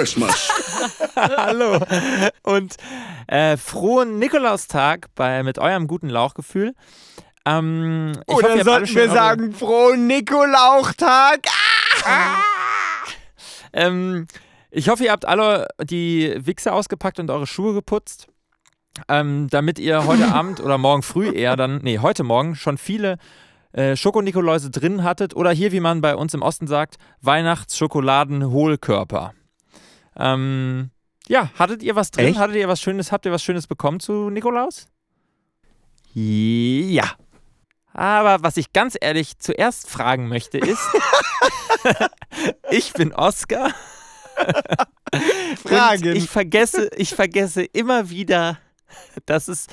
Christmas. Hallo. Und äh, frohen Nikolaustag bei, mit eurem guten Lauchgefühl. Ähm, ich hoffe, Oder habt alle sollten schon wir sagen, frohen Nikolauchtag? Ähm, ich hoffe, ihr habt alle die Wichse ausgepackt und eure Schuhe geputzt, ähm, damit ihr heute Abend oder morgen früh eher dann, nee, heute Morgen schon viele äh, Schokonikoläuse drin hattet oder hier, wie man bei uns im Osten sagt, Weihnachtsschokoladen-Hohlkörper. Ähm, ja, hattet ihr was drin? Echt? Hattet ihr was Schönes? Habt ihr was Schönes bekommen zu Nikolaus? Ja. Aber was ich ganz ehrlich zuerst fragen möchte ist, ich bin Oscar. Fragen. Und ich vergesse, ich vergesse immer wieder, dass es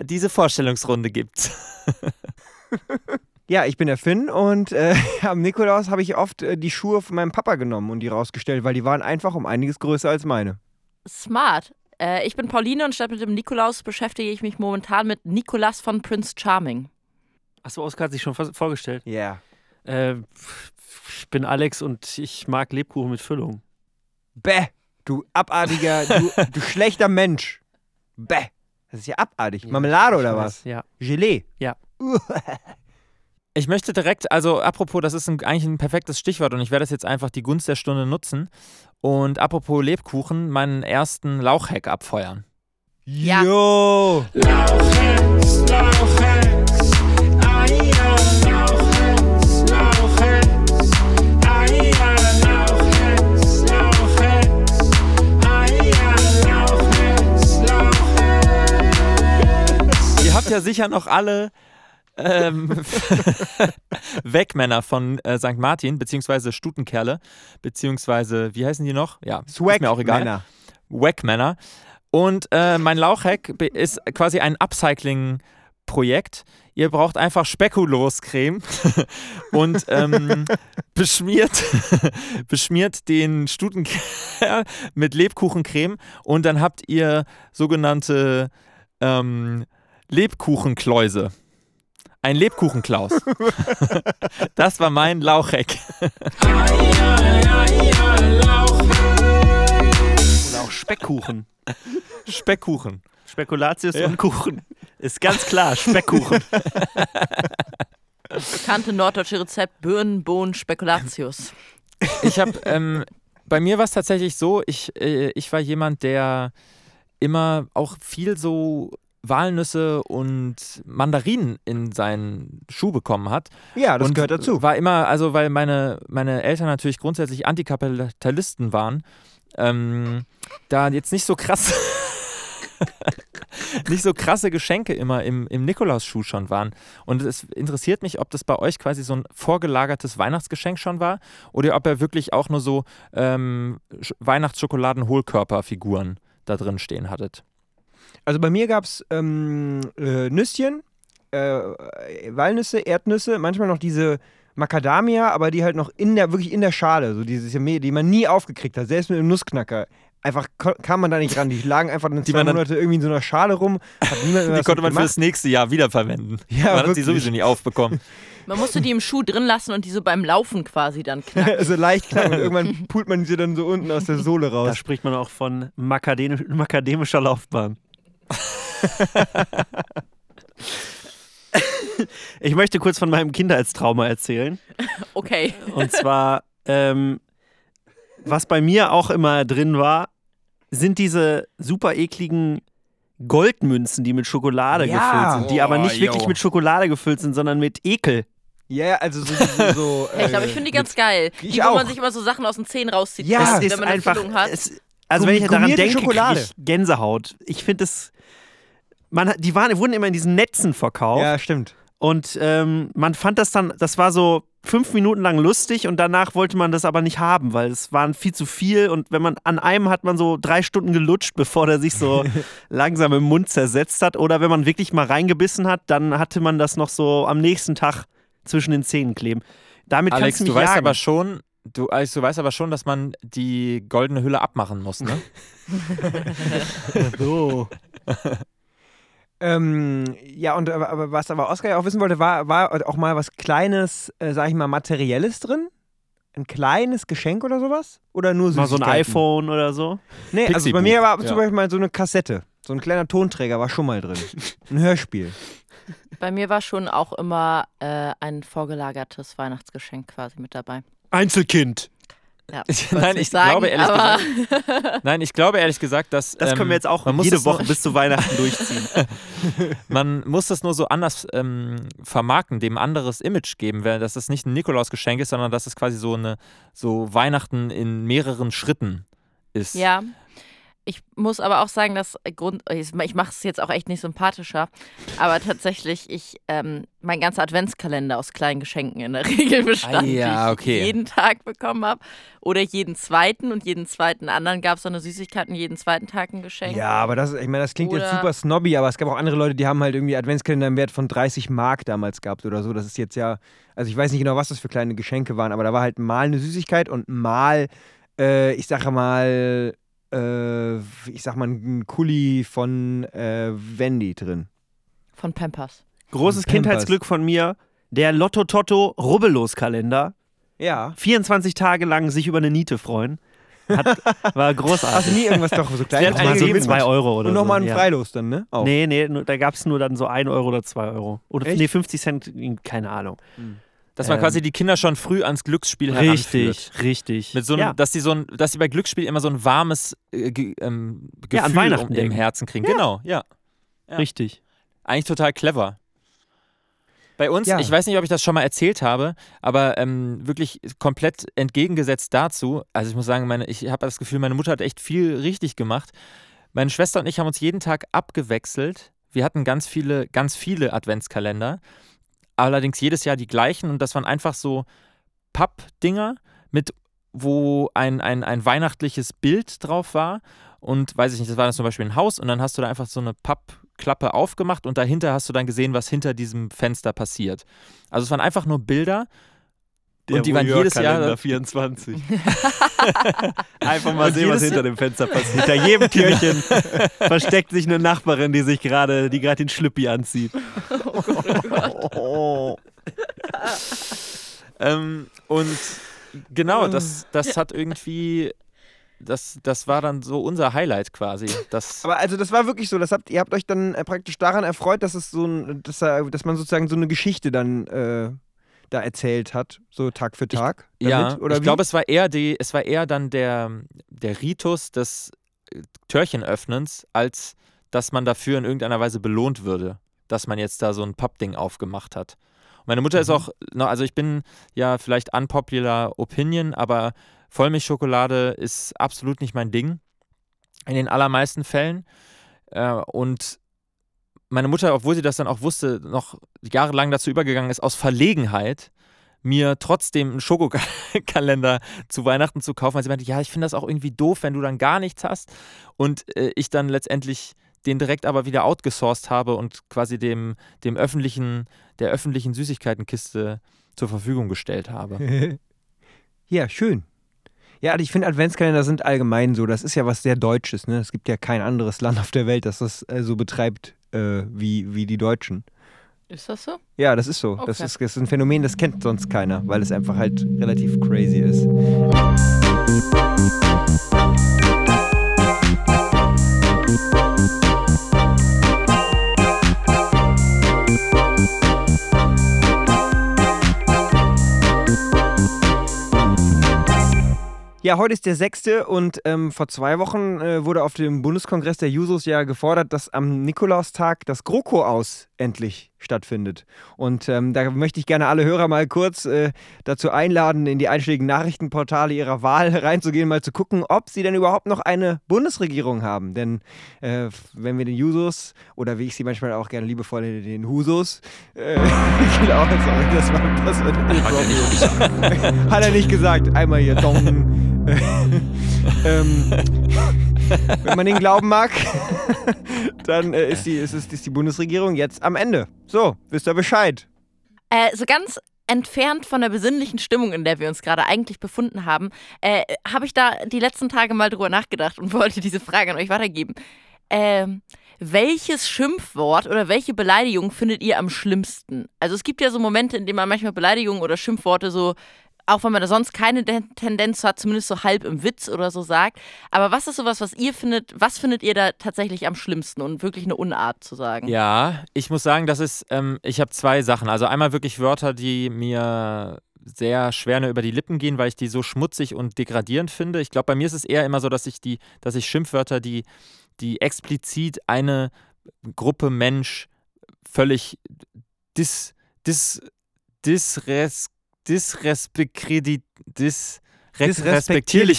diese Vorstellungsrunde gibt. Ja, ich bin der Finn und äh, am Nikolaus habe ich oft äh, die Schuhe von meinem Papa genommen und die rausgestellt, weil die waren einfach um einiges größer als meine. Smart. Äh, ich bin Pauline und statt mit dem Nikolaus beschäftige ich mich momentan mit Nikolas von Prince Charming. Achso, Oskar hat sich schon vor- vorgestellt. Ja. Äh, ich bin Alex und ich mag Lebkuchen mit Füllung. Bäh, du abartiger, du, du schlechter Mensch. Bäh. Das ist ja abartig. Marmelade oder was? Ja. Gelee. Ja. Ich möchte direkt, also apropos, das ist ein, eigentlich ein perfektes Stichwort und ich werde das jetzt einfach die Gunst der Stunde nutzen und apropos Lebkuchen, meinen ersten Lauchhack abfeuern. Ja. Jo. Ihr habt ja sicher noch alle ähm, Wegmänner von äh, St. Martin, beziehungsweise Stutenkerle, beziehungsweise, wie heißen die noch? Ja, Swag ist mir auch egal. Männer. Wackmänner. Und äh, mein Lauchhack ist quasi ein Upcycling-Projekt. Ihr braucht einfach Spekuloscreme und ähm, beschmiert, beschmiert den Stutenkerl mit Lebkuchencreme und dann habt ihr sogenannte ähm, Lebkuchenkläuse. Ein Lebkuchenklaus. das war mein Lauchhack. Oder auch Speckkuchen. Speckkuchen. Spekulatius und Kuchen. Ist ganz klar, Speckkuchen. Bekannte norddeutsche Rezept Birnen, Bohnen, Spekulatius. Ich habe, ähm, bei mir war es tatsächlich so, ich, äh, ich war jemand, der immer auch viel so Walnüsse und Mandarinen in seinen Schuh bekommen hat. Ja, das und gehört dazu. War immer, also weil meine, meine Eltern natürlich grundsätzlich Antikapitalisten waren, ähm, da jetzt nicht so krass, nicht so krasse Geschenke immer im, im Nikolausschuh schon waren. Und es interessiert mich, ob das bei euch quasi so ein vorgelagertes Weihnachtsgeschenk schon war oder ob ihr wirklich auch nur so ähm, Sch- Weihnachtsschokoladen-Hohlkörperfiguren da drin stehen hattet. Also bei mir gab es ähm, äh, Nüsschen, äh, Walnüsse, Erdnüsse, manchmal noch diese Macadamia, aber die halt noch in der, wirklich in der Schale, so dieses Mehl, die man nie aufgekriegt hat, selbst mit einem Nussknacker. Einfach kam man da nicht ran. Die lagen einfach dann Die zwei dann- Monate irgendwie in so einer Schale rum. Die konnte man gemacht. fürs nächste Jahr wiederverwenden. Ja, man hat sie wirklich. sowieso nie aufbekommen. Man musste die im Schuh drin lassen und die so beim Laufen quasi dann knacken. also leicht knacken irgendwann pult man sie dann so unten aus der Sohle Da raus. spricht man auch von makademisch, makademischer Laufbahn. Ich möchte kurz von meinem Kindheitstrauma erzählen. Okay. Und zwar, ähm, was bei mir auch immer drin war, sind diese super ekligen Goldmünzen, die mit Schokolade Ja. gefüllt sind, die aber Oh, nicht wirklich yo. mit Schokolade gefüllt sind, sondern mit Ekel. Ja, also so. so, so Ja, ich glaube, ich finde die ganz geil. Die, wo auch. man sich immer so Sachen aus den Zähnen rauszieht, Ja, wenn man eine Füllung hat. Es, also wenn ich daran denke, Schokolade. ich Gänsehaut. Ich finde es. Man, die waren, wurden immer in diesen Netzen verkauft. Ja, stimmt. Und ähm, man fand das dann, das war so fünf Minuten lang lustig und danach wollte man das aber nicht haben, weil es waren viel zu viel und wenn man an einem hat man so drei Stunden gelutscht, bevor der sich so langsam im Mund zersetzt hat. Oder wenn man wirklich mal reingebissen hat, dann hatte man das noch so am nächsten Tag zwischen den Zähnen kleben. Damit Alex, kannst du mich du weißt aber schon, du, du weißt aber schon, dass man die goldene Hülle abmachen muss, ne? so. Ähm, ja, und aber, aber was aber Oskar ja auch wissen wollte, war, war auch mal was Kleines, äh, sag ich mal, Materielles drin? ein kleines Geschenk oder sowas? Oder nur Mal so ein iPhone oder so. Nee, also bei mir war ja. zum Beispiel mal so eine Kassette. So ein kleiner Tonträger war schon mal drin. Ein Hörspiel. Bei mir war schon auch immer äh, ein vorgelagertes Weihnachtsgeschenk quasi mit dabei. Einzelkind. Ja, nein, ich glaube ehrlich aber Nein, ich glaube ehrlich gesagt, dass. Das ähm, können wir jetzt auch man muss jede Woche bis zu Weihnachten durchziehen. Man muss das nur so anders ähm, vermarkten, dem ein anderes Image geben, weil- dass das nicht ein Nikolausgeschenk ist, sondern dass es quasi so eine so Weihnachten in mehreren Schritten ist. Ja. Ich muss aber auch sagen, dass Grund, ich mache es jetzt auch echt nicht sympathischer, aber tatsächlich ich ähm, mein ganzer Adventskalender aus kleinen Geschenken in der Regel bestand, Ah, ja, die okay. ich jeden Tag bekommen habe oder jeden zweiten und jeden zweiten anderen gab es so eine Süßigkeit und jeden zweiten Tag ein Geschenk. Ja, aber das, ich meine, das klingt jetzt Oder- super snobby, aber es gab auch andere Leute, die haben halt irgendwie Adventskalender im Wert von 30 Mark damals gehabt oder so. Das ist jetzt ja, also ich weiß nicht genau, was das für kleine Geschenke waren, aber da war halt mal eine Süßigkeit und mal, äh, ich sage mal, äh, ich sag mal, ein Kuli von äh, Wendy drin. Von Pampers. Großes Pampers. Kindheitsglück von mir. Der Lotto Totto Rubbellos-Kalender. Ja. 24 Tage lang sich über eine Niete freuen. Hat, war Hast großartig. du nie irgendwas doch so Mal einige so gegeben. 2 Euro oder Und so. nochmal ein ja. Freilos dann, ne? Auch. Nee, nee, da gab es nur dann so 1 Euro oder 2 Euro. Oder Echt? nee, 50 Cent, keine Ahnung. Dass man Ähm, quasi die Kinder schon früh ans Glücksspiel heranführt. Richtig, richtig. Mit so einem, ja. dass die so ein, dass sie bei Glücksspiel immer so ein warmes äh, ge, ähm, Gefühl Ja, an Weihnachten um, im. Herzen kriegen. Genau, ja. ja. Richtig. Eigentlich total clever. Bei uns, Ja. ich weiß nicht, ob ich das schon mal erzählt habe, aber ähm, wirklich komplett entgegengesetzt dazu. Also ich muss sagen, meine, ich habe das Gefühl, meine Mutter hat echt viel richtig gemacht. Meine Schwester und ich haben uns jeden Tag abgewechselt. Wir hatten ganz viele, ganz viele Adventskalender. Allerdings jedes Jahr die gleichen und das waren einfach so Pappdinger mit, wo ein, ein, ein weihnachtliches Bild drauf war. Und weiß ich nicht, das war dann zum Beispiel ein Haus und dann hast du da einfach so eine Pappklappe aufgemacht und dahinter hast du dann gesehen, was hinter diesem Fenster passiert. Also es waren einfach nur Bilder und die waren jedes Jahr 24. Einfach mal Und sehen, was hinter dem Fenster passiert. Hinter jedem Türchen versteckt sich eine Nachbarin, die sich gerade, die gerade den Schlüppi anzieht. Oh. Ähm, und genau, das, das hat irgendwie, das, das war dann so unser Highlight quasi. Das, Aber also das war wirklich so, das habt, ihr habt euch dann äh, praktisch daran erfreut, dass es so ein, dass, er- dass man sozusagen so eine Geschichte dann äh, da erzählt hat, so Tag für Tag. ja, damit, oder ich glaube, es war eher die, es war eher dann der, der Ritus des äh, Türchenöffnens, als dass man dafür in irgendeiner Weise belohnt würde, dass man jetzt da so ein Pappding aufgemacht hat. Und meine Mutter ist Mhm. auch, noch- also ich bin ja vielleicht unpopular Opinion, aber Vollmilchschokolade ist absolut nicht mein Ding. In den allermeisten Fällen. Äh, und meine Mutter, obwohl sie das dann auch wusste, noch jahrelang dazu übergegangen ist, aus Verlegenheit mir trotzdem einen Schokokalender zu Weihnachten zu kaufen, weil sie meinte, ja, ich finde das auch irgendwie doof, wenn du dann gar nichts hast. Und äh, ich dann letztendlich den direkt aber wieder outgesourced habe und quasi dem, dem öffentlichen, der öffentlichen Süßigkeitenkiste zur Verfügung gestellt habe. ja, schön. Ja, also ich finde Adventskalender sind allgemein so. Das ist ja was sehr Deutsches. Ne? Es gibt ja kein anderes Land auf der Welt, das das äh, so betreibt äh, wie, wie die Deutschen. Ist das so? Ja, das ist so. Das, Okay. ist, das ist ein Phänomen, das kennt sonst keiner, weil es einfach halt relativ crazy ist. Ja, heute ist der 6. und ähm, vor zwei Wochen äh, wurde auf dem Bundeskongress der Jusos ja gefordert, dass am Nikolaustag das GroKo aus endlich stattfindet. Und ähm, da möchte ich gerne alle Hörer mal kurz äh, dazu einladen, in die einschlägigen Nachrichtenportale ihrer Wahl reinzugehen, mal zu gucken, ob sie denn überhaupt noch eine Bundesregierung haben. Denn äh, wenn wir den Jusos oder wie ich sie manchmal auch gerne liebevoll den Husos, äh, genau, sorry, das war das war Hat er nicht gesagt. Einmal hier Dong. ähm, wenn man den glauben mag, dann äh, ist, die, ist, ist die Bundesregierung jetzt am Ende. So, wisst ihr Bescheid. Äh, so ganz entfernt von der besinnlichen Stimmung, in der wir uns gerade eigentlich befunden haben, äh, habe ich da die letzten Tage mal drüber nachgedacht und wollte diese Frage an euch weitergeben. Ähm, welches Schimpfwort oder welche Beleidigung findet ihr am schlimmsten? Also es gibt ja so Momente, in denen man manchmal Beleidigungen oder Schimpfworte so auch wenn man da sonst keine De- Tendenz hat, zumindest so halb im Witz oder so sagt. Aber was ist sowas, was ihr findet, was findet ihr da tatsächlich am schlimmsten und wirklich eine Unart zu sagen? Ja, ich muss sagen, das ist, ähm, ich habe zwei Sachen. Also einmal wirklich Wörter, die mir sehr schwer nur über die Lippen gehen, weil ich die so schmutzig und degradierend finde. Ich glaube, bei mir ist es eher immer so, dass ich die, dass ich Schimpfwörter, die, die explizit eine Gruppe Mensch völlig dis, dis, disres, disrespektierlich dis,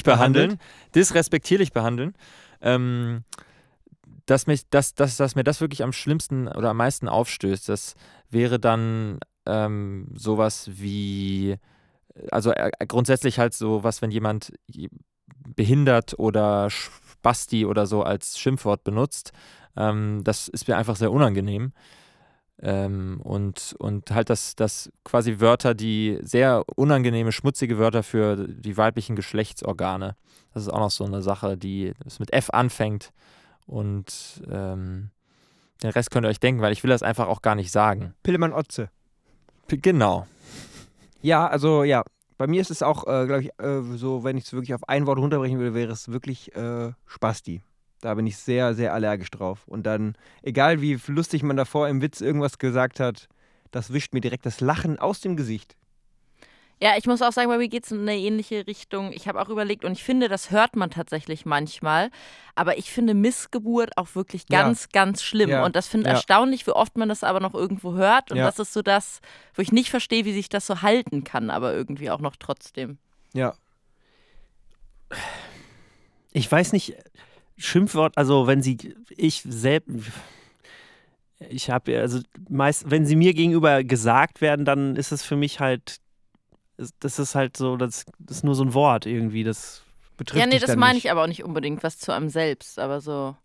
behandeln, disrespektierlich behandeln. Ähm, dass, mich, dass, dass, dass mir das wirklich am schlimmsten oder am meisten aufstößt, das wäre dann ähm, sowas wie, also äh, grundsätzlich halt sowas, wenn jemand behindert oder Spasti oder so als Schimpfwort benutzt, ähm, das ist mir einfach sehr unangenehm. Ähm, und, und halt das, das quasi Wörter, die sehr unangenehme, schmutzige Wörter für die weiblichen Geschlechtsorgane. Das ist auch noch so eine Sache, die das mit F anfängt. Und ähm, den Rest könnt ihr euch denken, weil ich will das einfach auch gar nicht sagen. Pillemann Otze. P genau. Ja, also ja. Bei mir ist es auch, äh, glaube ich, äh, so, wenn ich es wirklich auf ein Wort runterbrechen würde, wäre es wirklich äh, Spasti. Da bin ich sehr, sehr allergisch drauf. Und dann, egal wie lustig man davor im Witz irgendwas gesagt hat, das wischt mir direkt das Lachen aus dem Gesicht. Ja, ich muss auch sagen, bei mir geht es in eine ähnliche Richtung. Ich habe auch überlegt und ich finde, das hört man tatsächlich manchmal. Aber ich finde Missgeburt auch wirklich Ja. ganz, ganz schlimm. Ja. Und das finde Ja. erstaunlich, wie oft man das aber noch irgendwo hört. Und das ist so das, wo ich nicht verstehe, wie sich das so halten kann, aber irgendwie auch noch trotzdem. Ja. Ich weiß nicht, Schimpfwort, also wenn sie, ich selbst, ich habe, also meist, wenn sie mir gegenüber gesagt werden, dann ist es für mich halt, das ist halt so, das, das ist nur so ein Wort irgendwie, das Betrifft ja, nee, das meine nicht. ich aber auch nicht unbedingt, was zu einem selbst, aber so.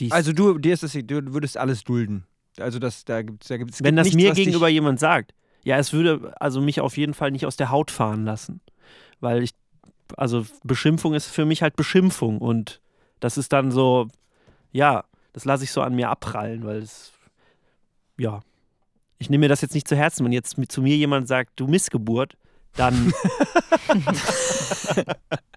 die Also du, dir ist es, du würdest alles dulden. Also das, da gibt's, da gibt's, wenn gibt das nichts, mir gegenüber jemand sagt, ja, es würde also mich auf jeden Fall nicht aus der Haut fahren lassen, weil ich, also Beschimpfung ist für mich halt Beschimpfung und das ist dann so, ja, das lasse ich so an mir abprallen, weil es, ja, ich nehme mir das jetzt nicht zu Herzen, wenn jetzt zu mir jemand sagt, du Missgeburt, dann.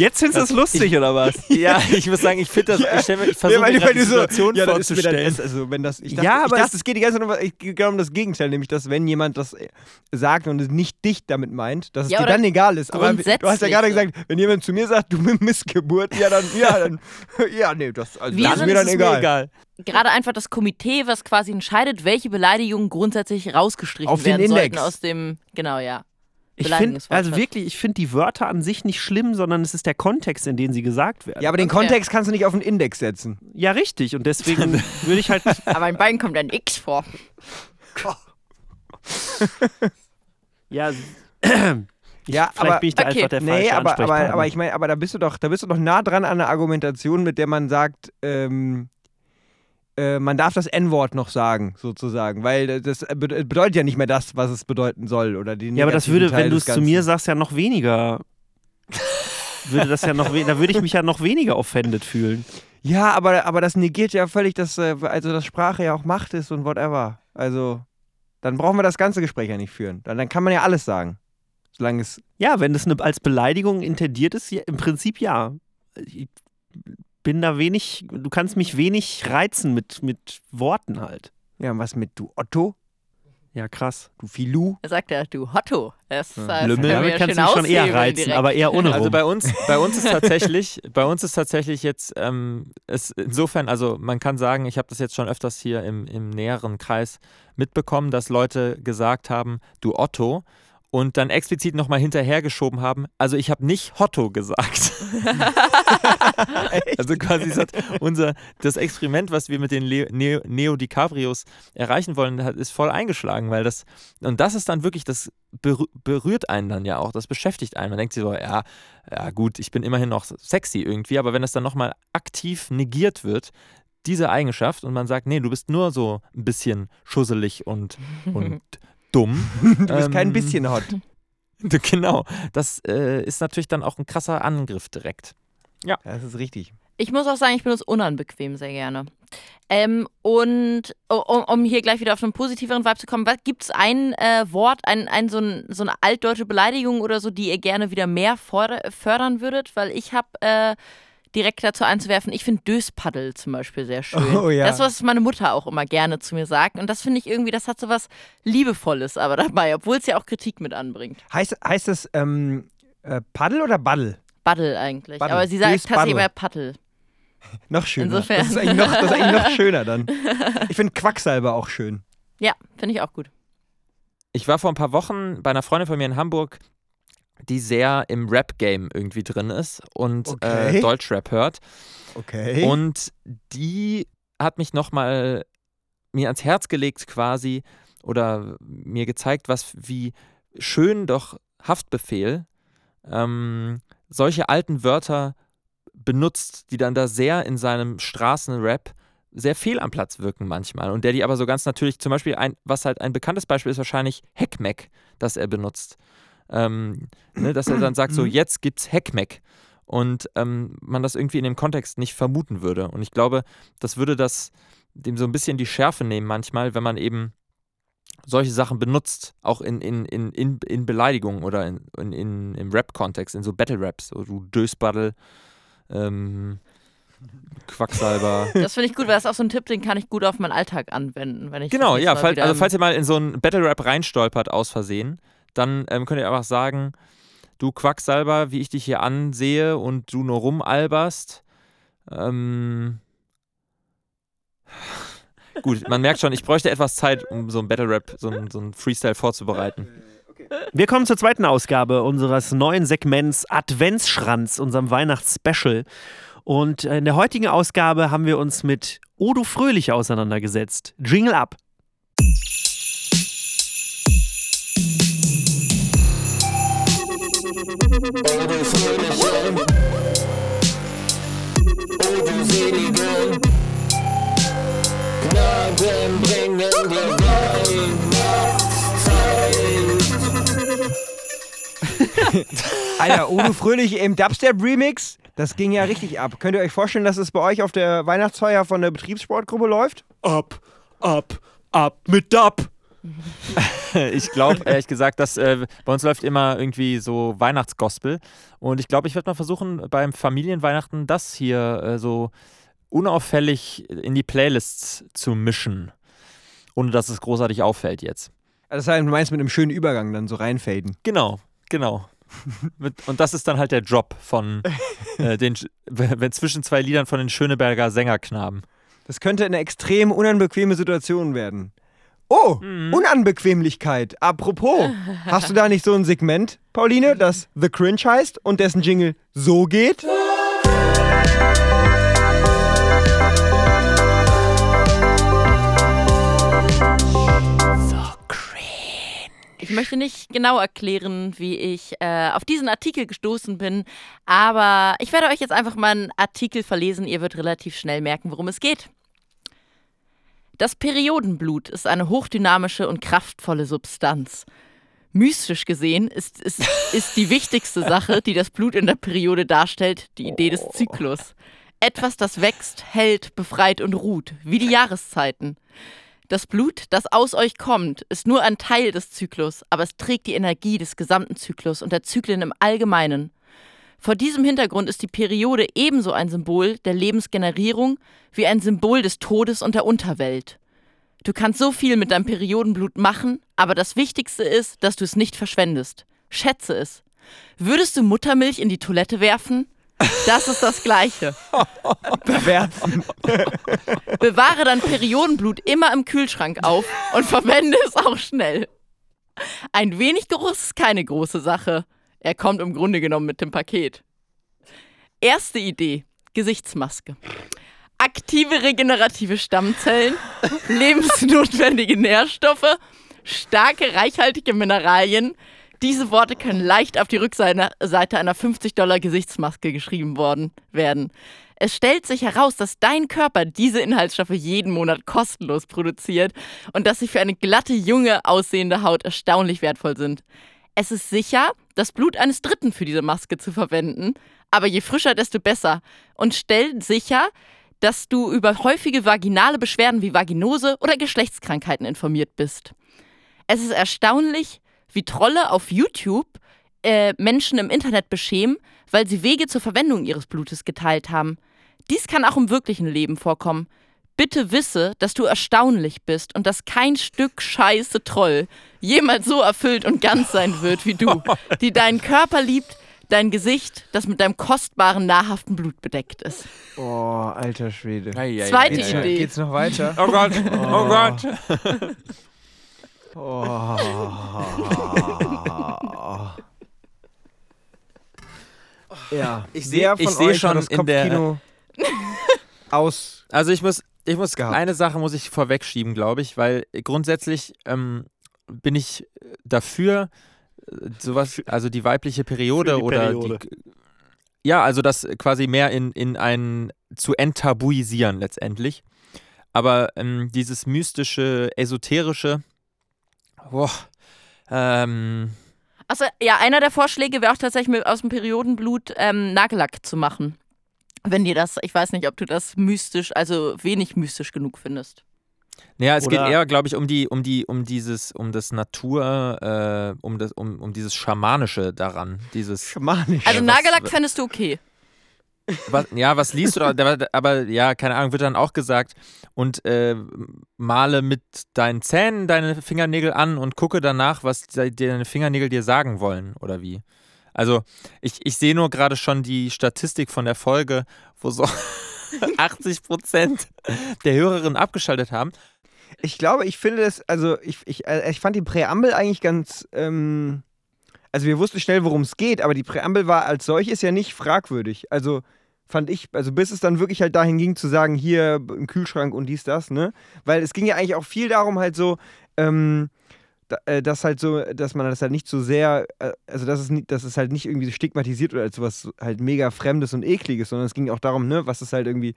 Jetzt findest du das lustig, oder was? Ja, ich muss sagen, ich finde das, ich, mir- ich Nee, versuche weil mir die du so- Situation ja, dann mir dann vorzustellen. erst- also wenn das, ich dachte, Ja, ich aber dachte, es- es geht die ganze Zeit um, ich geht um das Gegenteil, nämlich dass wenn jemand das äh, sagt und es nicht dich damit meint, dass es Ja, dir dann egal ist. Aber du hast ja gerade so. gesagt, wenn jemand zu mir sagt, du Missgeburt, ja dann, ja dann, ja nee, das, also, das ist sind- mir dann ist egal. Gerade einfach das Komitee, was quasi entscheidet, welche Beleidigungen grundsätzlich rausgestrichen werden Index. sollten aus dem, genau, ja. Ich finde, also wirklich, ich finde die Wörter an sich nicht schlimm, sondern es ist der Kontext, in dem sie gesagt werden. Ja, aber den Okay. Kontext kannst du nicht auf den Index setzen. Ja, richtig. Und deswegen würde ich halt. Aber in beiden kommt ein X vor. Ja, Ja, vielleicht aber bin ich da okay. einfach der nee, falsche aber, aber, aber ich meine, aber da bist du doch, da bist du doch nah dran an einer Argumentation, mit der man sagt, ähm, äh, man darf das N-Wort noch sagen, sozusagen, weil das äh, bede- bedeutet ja nicht mehr das, was es bedeuten soll. Oder den ja, aber das würde, Teil wenn du es zu mir sagst, ja noch weniger. würde das ja noch, da würde ich mich ja noch weniger offended fühlen. Ja, aber, aber das negiert ja völlig, dass, äh, also dass Sprache ja auch Macht ist und whatever. Also, dann brauchen wir das ganze Gespräch ja nicht führen. Dann, dann kann man ja alles sagen. Solange es. Ja, wenn das eine, als Beleidigung intendiert ist, ja, im Prinzip ja. Ich bin da wenig, du kannst mich wenig reizen mit, mit Worten halt. Ja, und was mit du Otto, Ja, krass. du Filou? Er sagt ja, du Hotto. Das, Ja. das Lümmel. Damit ja kannst du mich schon eher reizen, direkt. aber eher ohne Also rum. bei uns, bei uns ist tatsächlich, bei uns ist tatsächlich jetzt, ähm, es, insofern, also man kann sagen, ich habe das jetzt schon öfters hier im, im näheren Kreis mitbekommen, dass Leute gesagt haben, du Otto, und dann explizit nochmal hinterhergeschoben haben, also ich habe nicht Hotto gesagt. also quasi hat unser, das Experiment, was wir mit den Le Neo, Neo DiCaprios erreichen wollen, ist voll eingeschlagen, weil das, und das ist dann wirklich, das berü- berührt einen dann ja auch, das beschäftigt einen. Man denkt sich so, ja, ja gut, ich bin immerhin noch sexy irgendwie, aber wenn das dann nochmal aktiv negiert wird, diese Eigenschaft und man sagt, nee, du bist nur so ein bisschen schusselig und, und dumm. Du bist kein Ähm, bisschen hot. Genau, das äh, ist natürlich dann auch ein krasser Angriff direkt. Ja, das ist richtig. Ich muss auch sagen, ich benutze unanbequem sehr gerne. Ähm, und um, um hier gleich wieder auf einen positiveren Vibe zu kommen, gibt es ein äh, Wort, ein, ein, so, ein, so eine altdeutsche Beleidigung oder so, die ihr gerne wieder mehr fördern würdet? Weil ich habe äh, direkt dazu einzuwerfen, ich finde Döspaddel zum Beispiel sehr schön. Oh, ja. Das, was meine Mutter auch immer gerne zu mir sagt. Und das finde ich irgendwie, das hat so was Liebevolles aber dabei, obwohl es ja auch Kritik mit anbringt. Heißt, heißt das ähm, äh, Paddel oder Baddel? Baddel eigentlich. Baddel. Aber sie sagt Dös tatsächlich mehr Paddel. Noch schöner. Insofern. Das ist eigentlich noch, das ist eigentlich noch schöner dann. Ich finde Quacksalber auch schön. Ja, finde ich auch gut. Ich war vor ein paar Wochen bei einer Freundin von mir in Hamburg, die sehr im Rap-Game irgendwie drin ist und Okay. äh, Deutschrap hört. Okay. Und die hat mich nochmal mir ans Herz gelegt quasi oder mir gezeigt, was wie schön doch Haftbefehl ähm, solche alten Wörter benutzt, die dann da sehr in seinem Straßenrap sehr fehl am Platz wirken manchmal und der die aber so ganz natürlich, zum Beispiel ein, was halt ein bekanntes Beispiel ist wahrscheinlich Heckmeck, das er benutzt. Ähm, ne, dass er dann sagt so, Mhm. jetzt gibt's Heckmeck und ähm, man das irgendwie in dem Kontext nicht vermuten würde. Und ich glaube, das würde das dem so ein bisschen die Schärfe nehmen manchmal, wenn man eben solche Sachen benutzt, auch in, in, in, in, in Beleidigungen oder in, in, in, im Rap-Kontext, in so Battle-Raps, so du Dösbaddel, ähm, Quacksalber. Das finde ich gut, weil das ist auch so ein Tipp, den kann ich gut auf meinen Alltag anwenden, wenn ich Genau, ja, fall, also falls ihr mal in so einen Battle-Rap reinstolpert aus Versehen, dann ähm, könnt ihr einfach sagen, du Quacksalber, wie ich dich hier ansehe und du nur rumalberst. Ähm, gut, man merkt schon, ich bräuchte etwas Zeit, um so einen Battle-Rap, so einen, so einen Freestyle vorzubereiten. Wir kommen zur zweiten Ausgabe unseres neuen Segments Adventsschranz, unserem Weihnachtsspecial. Und in der heutigen Ausgabe haben wir uns mit Odo Fröhlich auseinandergesetzt. Jingle ab. Alter, Udo Fröhlich im Dubstep-Remix, das ging ja richtig ab. Könnt ihr euch vorstellen, dass es bei euch auf der Weihnachtsfeier von der Betriebssportgruppe läuft? Ab, ab, ab mit Dub. Ich glaube, ehrlich gesagt, dass äh, bei uns läuft immer irgendwie so Weihnachtsgospel. Und ich glaube, ich werde mal versuchen, beim Familienweihnachten das hier äh, so unauffällig in die Playlists zu mischen. Ohne dass es großartig auffällt jetzt. Also das heißt, du meinst mit einem schönen Übergang dann so reinfaden. Genau, genau. Und das ist dann halt der Job von äh, den, wenn zwischen zwei Liedern von den Schöneberger Sängerknaben. Das könnte eine extrem unanbequeme Situation werden. Oh, Unanbequemlichkeit. Apropos, hast du da nicht so ein Segment, Pauline, das The Cringe heißt und dessen Jingle so geht? Ich möchte nicht genau erklären, wie ich äh, auf diesen Artikel gestoßen bin, aber ich werde euch jetzt einfach mal einen Artikel verlesen. Ihr wird relativ schnell merken, worum es geht. Das Periodenblut ist eine hochdynamische und kraftvolle Substanz. Mystisch gesehen ist, ist, ist die wichtigste Sache, die das Blut in der Periode darstellt, die Idee des Zyklus. Etwas, das wächst, hält, befreit und ruht, wie die Jahreszeiten. Das Blut, das aus euch kommt, ist nur ein Teil des Zyklus, aber es trägt die Energie des gesamten Zyklus und der Zyklen im Allgemeinen. Vor diesem Hintergrund ist die Periode ebenso ein Symbol der Lebensgenerierung wie ein Symbol des Todes und der Unterwelt. Du kannst so viel mit deinem Periodenblut machen, aber das Wichtigste ist, dass du es nicht verschwendest. Schätze es. Würdest du Muttermilch in die Toilette werfen? Das ist das Gleiche. Werfen. Bewahre dein Periodenblut immer im Kühlschrank auf und verwende es auch schnell. Ein wenig Geruch ist keine große Sache. Er kommt im Grunde genommen mit dem Paket. Erste Idee: Gesichtsmaske. Aktive regenerative Stammzellen, lebensnotwendige Nährstoffe, starke reichhaltige Mineralien. Diese Worte können leicht auf die Rückseite Seite einer 50-Dollar-Gesichtsmaske geschrieben worden werden. Es stellt sich heraus, dass dein Körper diese Inhaltsstoffe jeden Monat kostenlos produziert und dass sie für eine glatte, junge aussehende Haut erstaunlich wertvoll sind. Es ist sicher, das Blut eines Dritten für diese Maske zu verwenden, aber je frischer, desto besser. Und stellt sicher, dass du über häufige vaginale Beschwerden wie Vaginose oder Geschlechtskrankheiten informiert bist. Es ist erstaunlich, wie Trolle auf YouTube äh, Menschen im Internet beschämen, weil sie Wege zur Verwendung ihres Blutes geteilt haben. Dies kann auch im wirklichen Leben vorkommen. Bitte wisse, dass du erstaunlich bist und dass kein Stück scheiße Troll jemals so erfüllt und ganz sein wird wie du, die deinen Körper liebt, dein Gesicht, das mit deinem kostbaren, nahrhaften Blut bedeckt ist. Oh, alter Schwede. Ei, ei, Zweite ei, Geht's, Idee. geht's noch weiter? Oh Gott, oh Gott. Ja. Ich seh- Wer von ich seh schon das in der- Kopfkino aus. Also ich muss, ich muss Gehabt. eine Sache muss ich vorwegschieben, glaube ich, weil grundsätzlich ähm, bin ich dafür, äh, sowas, also die weibliche Periode die oder Periode. die ja, also das quasi mehr in, in ein zu enttabuisieren letztendlich. Aber ähm, dieses mystische, esoterische, boah, ähm, Also ja, einer der Vorschläge wäre auch tatsächlich aus dem Periodenblut ähm, Nagellack zu machen. Wenn dir das, ich weiß nicht, ob du das mystisch, also wenig mystisch genug findest. Naja, es geht Oder- eher, glaube ich, um die, um die, um dieses, um das Natur, äh, um das, um, um dieses Schamanische daran. Dieses, Schamanisch. Also Nagellack fändest du okay. was, ja, was liest du da? Aber, ja, keine Ahnung, wird dann auch gesagt. Und äh, male mit deinen Zähnen deine Fingernägel an und gucke danach, was de- deine Fingernägel dir sagen wollen, oder wie? Also, ich, ich sehe nur gerade schon die Statistik von der Folge, wo so 80 Prozent der Hörerinnen abgeschaltet haben. Ich glaube, ich finde das, also ich, ich, äh, ich fand die Präambel eigentlich ganz, ähm, also wir wussten schnell, worum es geht, aber die Präambel war als solches ja nicht fragwürdig. Also fand ich, also bis es dann wirklich halt dahin ging zu sagen, hier im Kühlschrank und dies, das, ne? Weil es ging ja eigentlich auch viel darum halt so, ähm, äh, dass halt so, dass man das halt nicht so sehr, äh, also dass es, nicht, dass es halt nicht irgendwie stigmatisiert oder als sowas halt mega Fremdes und Ekliges, sondern es ging auch darum, ne, was es halt irgendwie,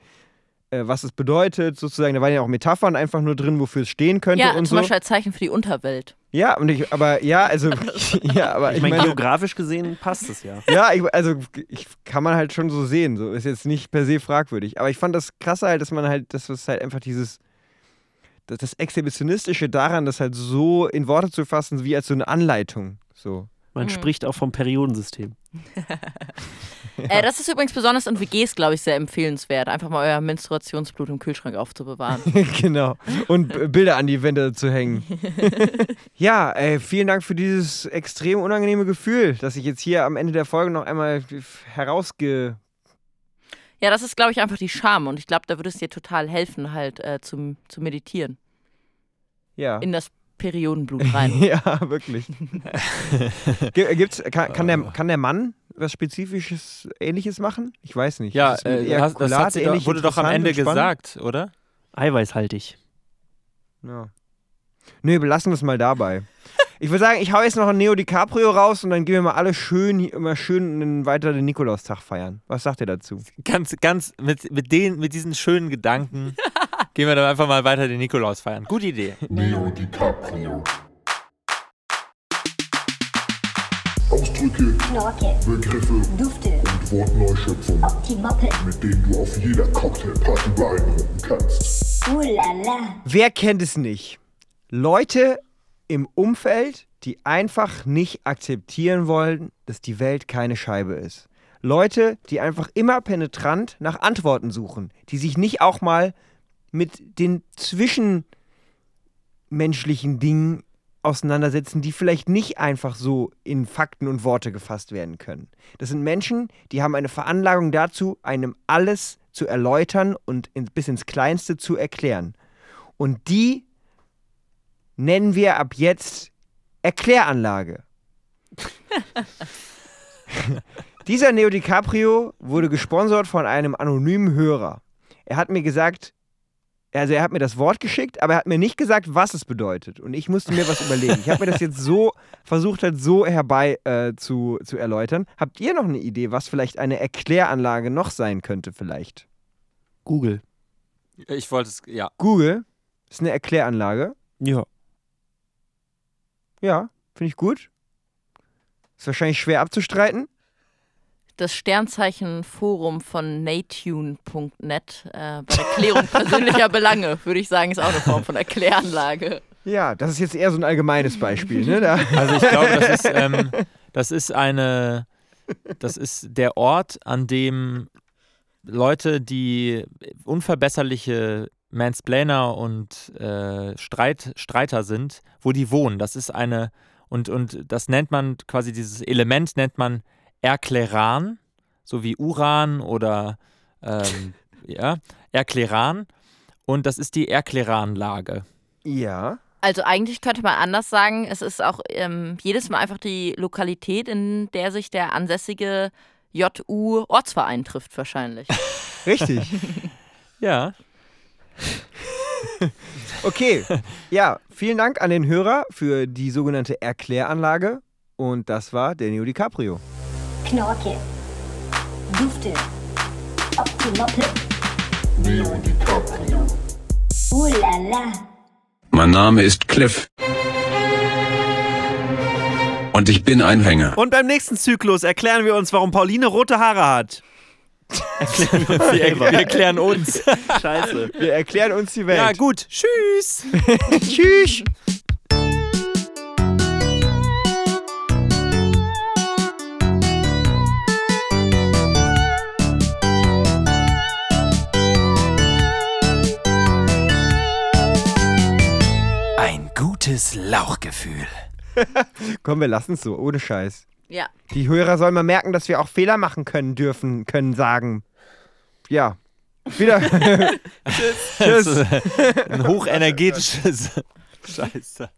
äh, was es bedeutet, sozusagen. Da waren ja auch Metaphern einfach nur drin, wofür es stehen könnte Ja, und zum so. Beispiel als Zeichen für die Unterwelt. Ja, und ich, aber ja, also, ja, aber Ich ich meine, meine, geografisch gesehen passt es ja. ja, ich, also ich kann man halt schon so sehen, so ist jetzt nicht per se fragwürdig. Aber ich fand das krasse halt, dass man halt, dass es halt einfach dieses, das, das Exhibitionistische daran, das halt so in Worte zu fassen, wie als so eine Anleitung. So. Man Mhm. spricht auch vom Periodensystem. Äh, das ist übrigens besonders in WGs, glaube ich, sehr empfehlenswert, einfach mal euer Menstruationsblut im Kühlschrank aufzubewahren. genau. Und Bilder an die Wände zu hängen. ja, ey, vielen Dank für dieses extrem unangenehme Gefühl, das ich jetzt hier am Ende der Folge noch einmal herausge. Ja, das ist, glaube ich, einfach die Scham und ich glaube, da würde es dir total helfen, halt äh, zum, zu meditieren. Ja. In das Periodenblut rein. ja, wirklich. Gi- Gibt's, kann, kann, der, kann der Mann was Spezifisches Ähnliches machen? Ich weiß nicht. Ja, mit äh, hast, das hat sie doch, ähnlich wurde doch am Ende gesagt, oder? Eiweißhaltig. Ja. Nö, belassen wir es mal dabei. Ich würde sagen, ich hau jetzt noch ein Neo DiCaprio raus und dann gehen wir mal alle schön, immer schön einen weiteren Nikolaustag feiern. Was sagt ihr dazu? Ganz, ganz mit, mit, den, mit diesen schönen Gedanken gehen wir dann einfach mal weiter den Nikolaus feiern. Gute Idee. Leo DiCaprio. Ausdrücke, Knorke, Begriffe Dufte, und Wortneuschöpfungen, Optimoppe, mit denen du auf jeder Cocktailparty beeindrucken kannst. uh la la. Wer kennt es nicht? Leute im Umfeld, die einfach nicht akzeptieren wollen, dass die Welt keine Scheibe ist. Leute, die einfach immer penetrant nach Antworten suchen, die sich nicht auch mal mit den zwischenmenschlichen Dingen auseinandersetzen, die vielleicht nicht einfach so in Fakten und Worte gefasst werden können. Das sind Menschen, die haben eine Veranlagung dazu, einem alles zu erläutern und in, bis ins Kleinste zu erklären. Und die nennen wir ab jetzt Erkläranlage. Dieser Neo DiCaprio wurde gesponsert von einem anonymen Hörer. Er hat mir gesagt, also er hat mir das Wort geschickt, aber er hat mir nicht gesagt, was es bedeutet. Und ich musste mir was überlegen. Ich habe mir das jetzt so versucht, halt so herbei äh, zu, zu erläutern. Habt ihr noch eine Idee, was vielleicht eine Erkläranlage noch sein könnte, vielleicht? Google. Ich wollte es, ja. Google ist eine Erkläranlage. Ja. Ja, finde ich gut. Ist wahrscheinlich schwer abzustreiten. das Sternzeichenforum von natune.net äh, bei der Klärung persönlicher Belange, würde ich sagen, ist auch eine Form von Erkläranlage. Ja, das ist jetzt eher so ein allgemeines Beispiel. Ne? Da, Also ich glaube, das ist, ähm, das ist eine, das ist der Ort, an dem Leute, die unverbesserliche Mansplainer und äh, Streit, Streiter sind, wo die wohnen. Das ist eine, und, und das nennt man quasi, dieses Element nennt man Erkläran, so wie Uran oder ähm, ja, Erkläran. Und das ist die Erkläranlage. ja. Also eigentlich könnte man anders sagen, es ist auch ähm, jedes Mal einfach die Lokalität, in der sich der ansässige JU-Ortsverein trifft wahrscheinlich. Richtig. Ja, Okay. Ja, vielen Dank an den Hörer für die sogenannte Erkläranlage. Und das war Daniel DiCaprio. Knorke, Dufte, Optimoppe, Leo DiCaprio. oh la la, Mein Name ist Cliff. Und ich bin ein Hänger. Und beim nächsten Zyklus erklären wir uns, warum Pauline rote Haare hat. Erklären wir uns wir, wir erklären uns. Scheiße. Wir erklären uns die Welt. Ja, gut. Tschüss. Tschüss. Ein gutes Lauchgefühl. Komm, wir lassen es so, ohne Scheiß. Ja. Die Hörer sollen mal merken, dass wir auch Fehler machen können, dürfen, können sagen. Ja. Wieder. Tschüss. Ein hochenergetisches. Scheiße.